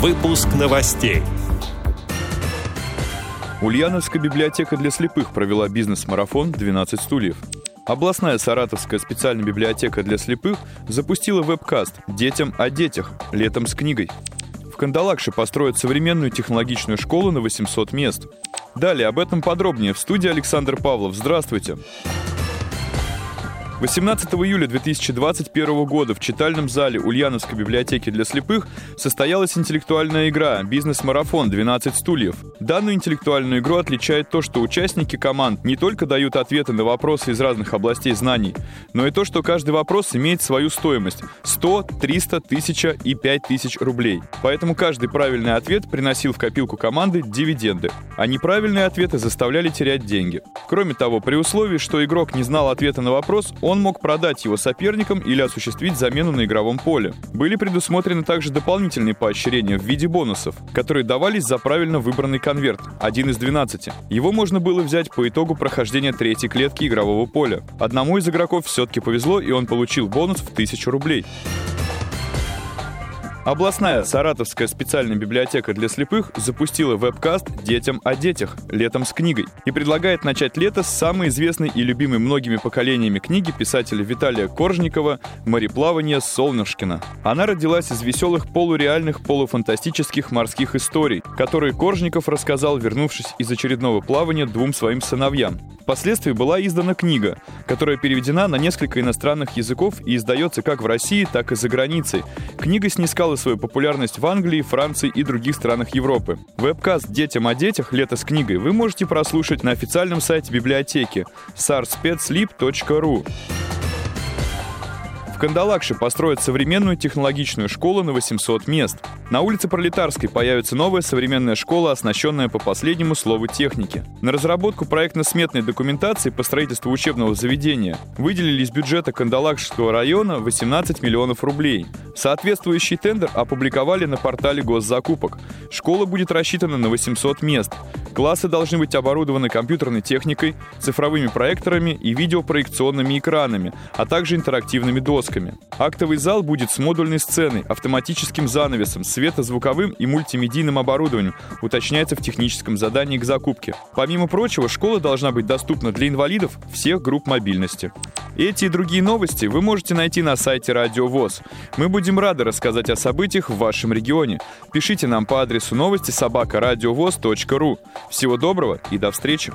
Выпуск новостей. Ульяновская библиотека для слепых провела бизнес-марафон «12 стульев». Областная Саратовская специальная библиотека для слепых запустила веб-каст «Детям о детях. Летом с книгой». В Кандалакше построят современную технологичную школу на 800 мест. Далее об этом подробнее в студии Александр Павлов. Здравствуйте. Здравствуйте. 18 июля 2021 года в читальном зале Ульяновской библиотеки для слепых состоялась интеллектуальная игра «Бизнес-марафон. 12 стульев». Данную интеллектуальную игру отличает то, что участники команд не только дают ответы на вопросы из разных областей знаний, но и то, что каждый вопрос имеет свою стоимость – 100, 300, 1000 и 5000 рублей. Поэтому каждый правильный ответ приносил в копилку команды дивиденды, а неправильные ответы заставляли терять деньги. Кроме того, при условии, что игрок не знал ответа на вопрос, он мог продать его соперникам или осуществить замену на игровом поле. Были предусмотрены также дополнительные поощрения в виде бонусов, которые давались за правильно выбранный конверт, один из 12. Его можно было взять по итогу прохождения третьей клетки игрового поля. Одному из игроков все-таки повезло, и он получил бонус в 1000 рублей. Областная Саратовская специальная библиотека для слепых запустила веб-каст «Детям о детях. Летом с книгой» и предлагает начать лето с самой известной и любимой многими поколениями книги писателя Виталия Коржникова «Мореплавание Солнышкина». Она родилась из веселых полуреальных полуфантастических морских историй, которые Коржников рассказал, вернувшись из очередного плавания двум своим сыновьям. Впоследствии была издана книга, которая переведена на несколько иностранных языков и издается как в России, так и за границей. Книга снискала свою популярность в Англии, Франции и других странах Европы. Вебкаст «Детям о детях. Лето с книгой» вы можете прослушать на официальном сайте библиотеки sarspetslip.ru. Кандалакше построят современную технологичную школу на 800 мест. На улице Пролетарской появится новая современная школа, оснащенная по последнему слову техники. На разработку проектно-сметной документации по строительству учебного заведения выделили из бюджета Кандалакшского района 18 миллионов рублей. Соответствующий тендер опубликовали на портале госзакупок. Школа будет рассчитана на 800 мест. Классы должны быть оборудованы компьютерной техникой, цифровыми проекторами и видеопроекционными экранами, а также интерактивными досками. Актовый зал будет с модульной сценой, автоматическим занавесом, светозвуковым и мультимедийным оборудованием, уточняется в техническом задании к закупке. Помимо прочего, школа должна быть доступна для инвалидов всех групп мобильности. Эти и другие новости вы можете найти на сайте Радио ВОЗ. Мы будем рады рассказать о событиях в вашем регионе. Пишите нам по адресу новости собака ру. Всего доброго и до встречи!